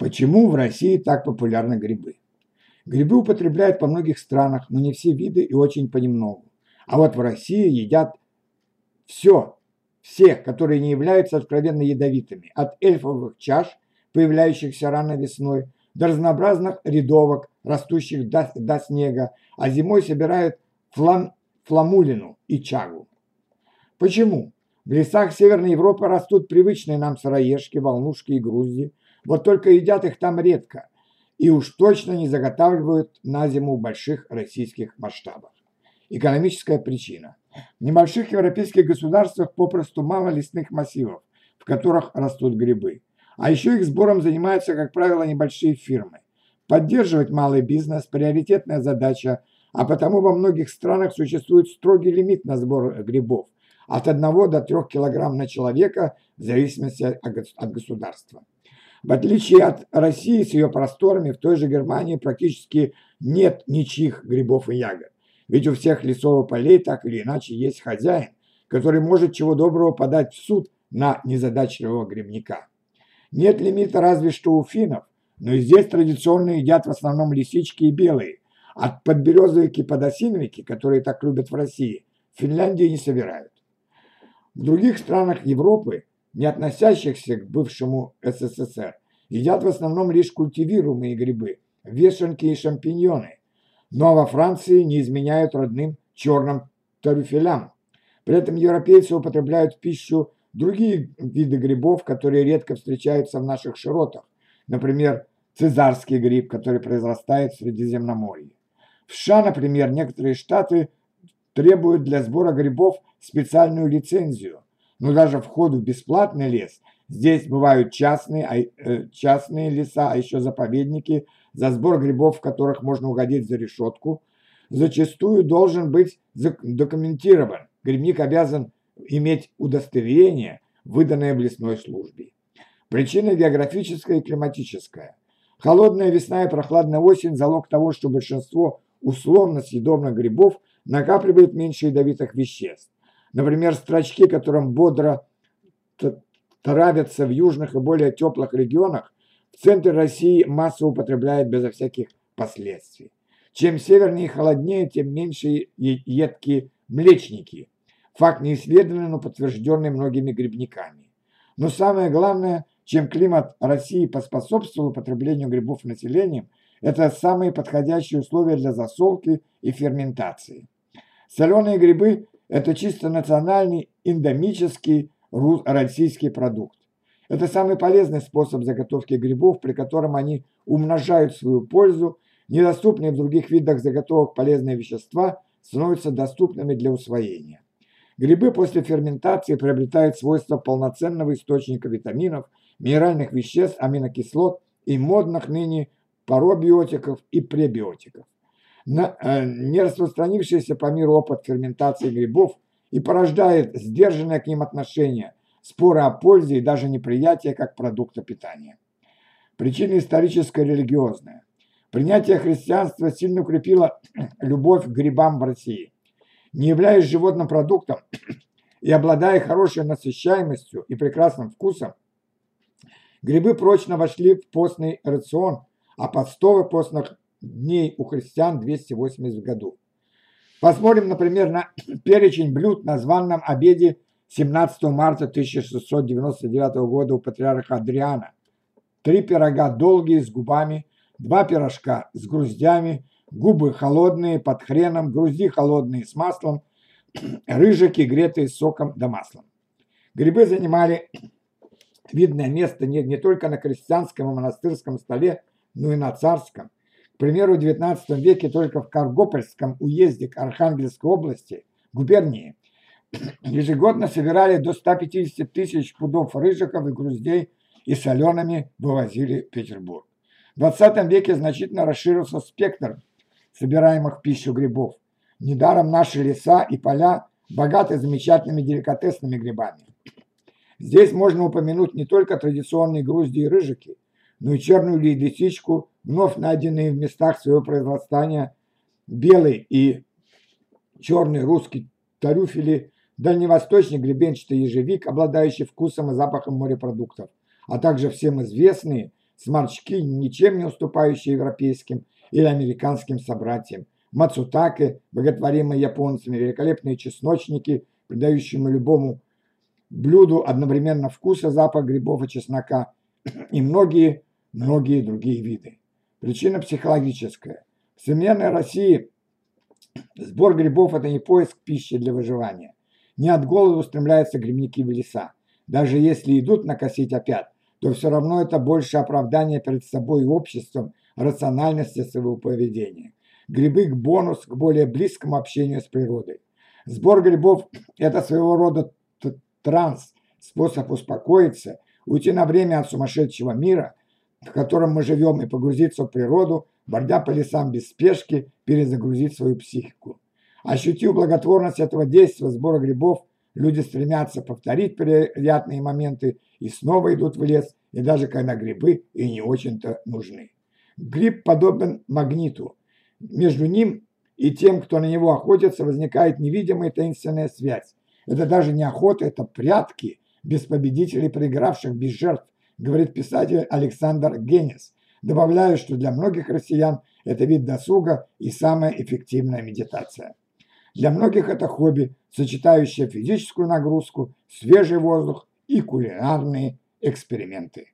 Почему в России так популярны грибы? Грибы употребляют по многих странах, но не все виды и очень понемногу. А вот в России едят все, всех, которые не являются откровенно ядовитыми, от эльфовых чаш, появляющихся рано весной, до разнообразных рядовок, растущих до, до снега, а зимой собирают флам, фламулину и чагу. Почему? В лесах Северной Европы растут привычные нам сыроежки, волнушки и грузди, вот только едят их там редко и уж точно не заготавливают на зиму в больших российских масштабах. Экономическая причина. В небольших европейских государствах попросту мало лесных массивов, в которых растут грибы. А еще их сбором занимаются, как правило, небольшие фирмы. Поддерживать малый бизнес – приоритетная задача, а потому во многих странах существует строгий лимит на сбор грибов – от 1 до 3 кг на человека в зависимости от государства. В отличие от России с ее просторами, в той же Германии практически нет ничьих грибов и ягод. Ведь у всех лесовых полей так или иначе есть хозяин, который может чего доброго подать в суд на незадачливого грибника. Нет лимита разве что у финнов, но и здесь традиционно едят в основном лисички и белые. От подберезовики подосиновики, которые так любят в России, в Финляндии не собирают. В других странах Европы, не относящихся к бывшему СССР, едят в основном лишь культивируемые грибы, вешенки и шампиньоны, но во Франции не изменяют родным черным тарюфелям. При этом европейцы употребляют в пищу другие виды грибов, которые редко встречаются в наших широтах. Например, цезарский гриб, который произрастает в Средиземноморье. В США, например, некоторые штаты требуют для сбора грибов специальную лицензию. Но даже вход в бесплатный лес здесь бывают частные, а, э, частные леса, а еще заповедники, за сбор грибов, в которых можно угодить за решетку, зачастую должен быть документирован. Грибник обязан иметь удостоверение, выданное в лесной службе. Причина географическая и климатическая. Холодная весна и прохладная осень – залог того, что большинство условно съедобных грибов накапливает меньше ядовитых веществ. Например, строчки, которым бодро травятся в южных и более теплых регионах, в центре России массово употребляют безо всяких последствий. Чем севернее и холоднее, тем меньше едкие млечники. Факт не исследованный, но подтвержденный многими грибниками. Но самое главное, чем климат России поспособствовал употреблению грибов населением, это самые подходящие условия для засолки и ферментации. Соленые грибы – это чисто национальный эндемический российский продукт. Это самый полезный способ заготовки грибов, при котором они умножают свою пользу, недоступные в других видах заготовок полезные вещества становятся доступными для усвоения. Грибы после ферментации приобретают свойства полноценного источника витаминов, минеральных веществ, аминокислот и модных ныне паробиотиков и пребиотиков. На, э, не распространившийся по миру опыт ферментации грибов и порождает сдержанное к ним отношение, споры о пользе и даже неприятие как продукта питания. Причина историческая религиозная. Принятие христианства сильно укрепило любовь к грибам в России. Не являясь животным продуктом и обладая хорошей насыщаемостью и прекрасным вкусом, грибы прочно вошли в постный рацион, а подстовы постных дней у христиан 280 в году. Посмотрим, например, на перечень блюд на званном обеде 17 марта 1699 года у патриарха Адриана. Три пирога долгие с губами, два пирожка с груздями, губы холодные под хреном, грузди холодные с маслом, рыжики, гретые соком да маслом. Грибы занимали видное место не, не только на крестьянском и монастырском столе, но и на царском. Примеру, в XIX веке только в Каргопольском уезде Архангельской области, губернии, ежегодно собирали до 150 тысяч пудов рыжиков и груздей и солеными вывозили в Петербург. В 20 веке значительно расширился спектр собираемых пищу грибов. Недаром наши леса и поля богаты замечательными деликатесными грибами. Здесь можно упомянуть не только традиционные грузди и рыжики, но и черную лисичку, вновь найденные в местах своего произрастания белый и черный русский тарюфели, дальневосточный гребенчатый ежевик, обладающий вкусом и запахом морепродуктов, а также всем известные сморчки, ничем не уступающие европейским или американским собратьям, мацутаке, боготворимые японцами, великолепные чесночники, придающие любому блюду одновременно вкус и запах грибов и чеснока, и многие, многие другие виды. Причина психологическая. В современной России сбор грибов – это не поиск пищи для выживания. Не от голода устремляются грибники в леса. Даже если идут накосить опять, то все равно это больше оправдание перед собой и обществом рациональности своего поведения. Грибы – бонус к более близкому общению с природой. Сбор грибов – это своего рода транс, способ успокоиться, уйти на время от сумасшедшего мира, в котором мы живем, и погрузиться в природу, бордя по лесам без спешки, перезагрузить свою психику. Ощутив благотворность этого действия сбора грибов, люди стремятся повторить приятные моменты и снова идут в лес, и даже когда грибы и не очень-то нужны. Гриб подобен магниту. Между ним и тем, кто на него охотится, возникает невидимая таинственная связь. Это даже не охота, это прятки, без победителей, проигравших, без жертв, говорит писатель Александр Генис. Добавляю, что для многих россиян это вид досуга и самая эффективная медитация. Для многих это хобби, сочетающее физическую нагрузку, свежий воздух и кулинарные эксперименты.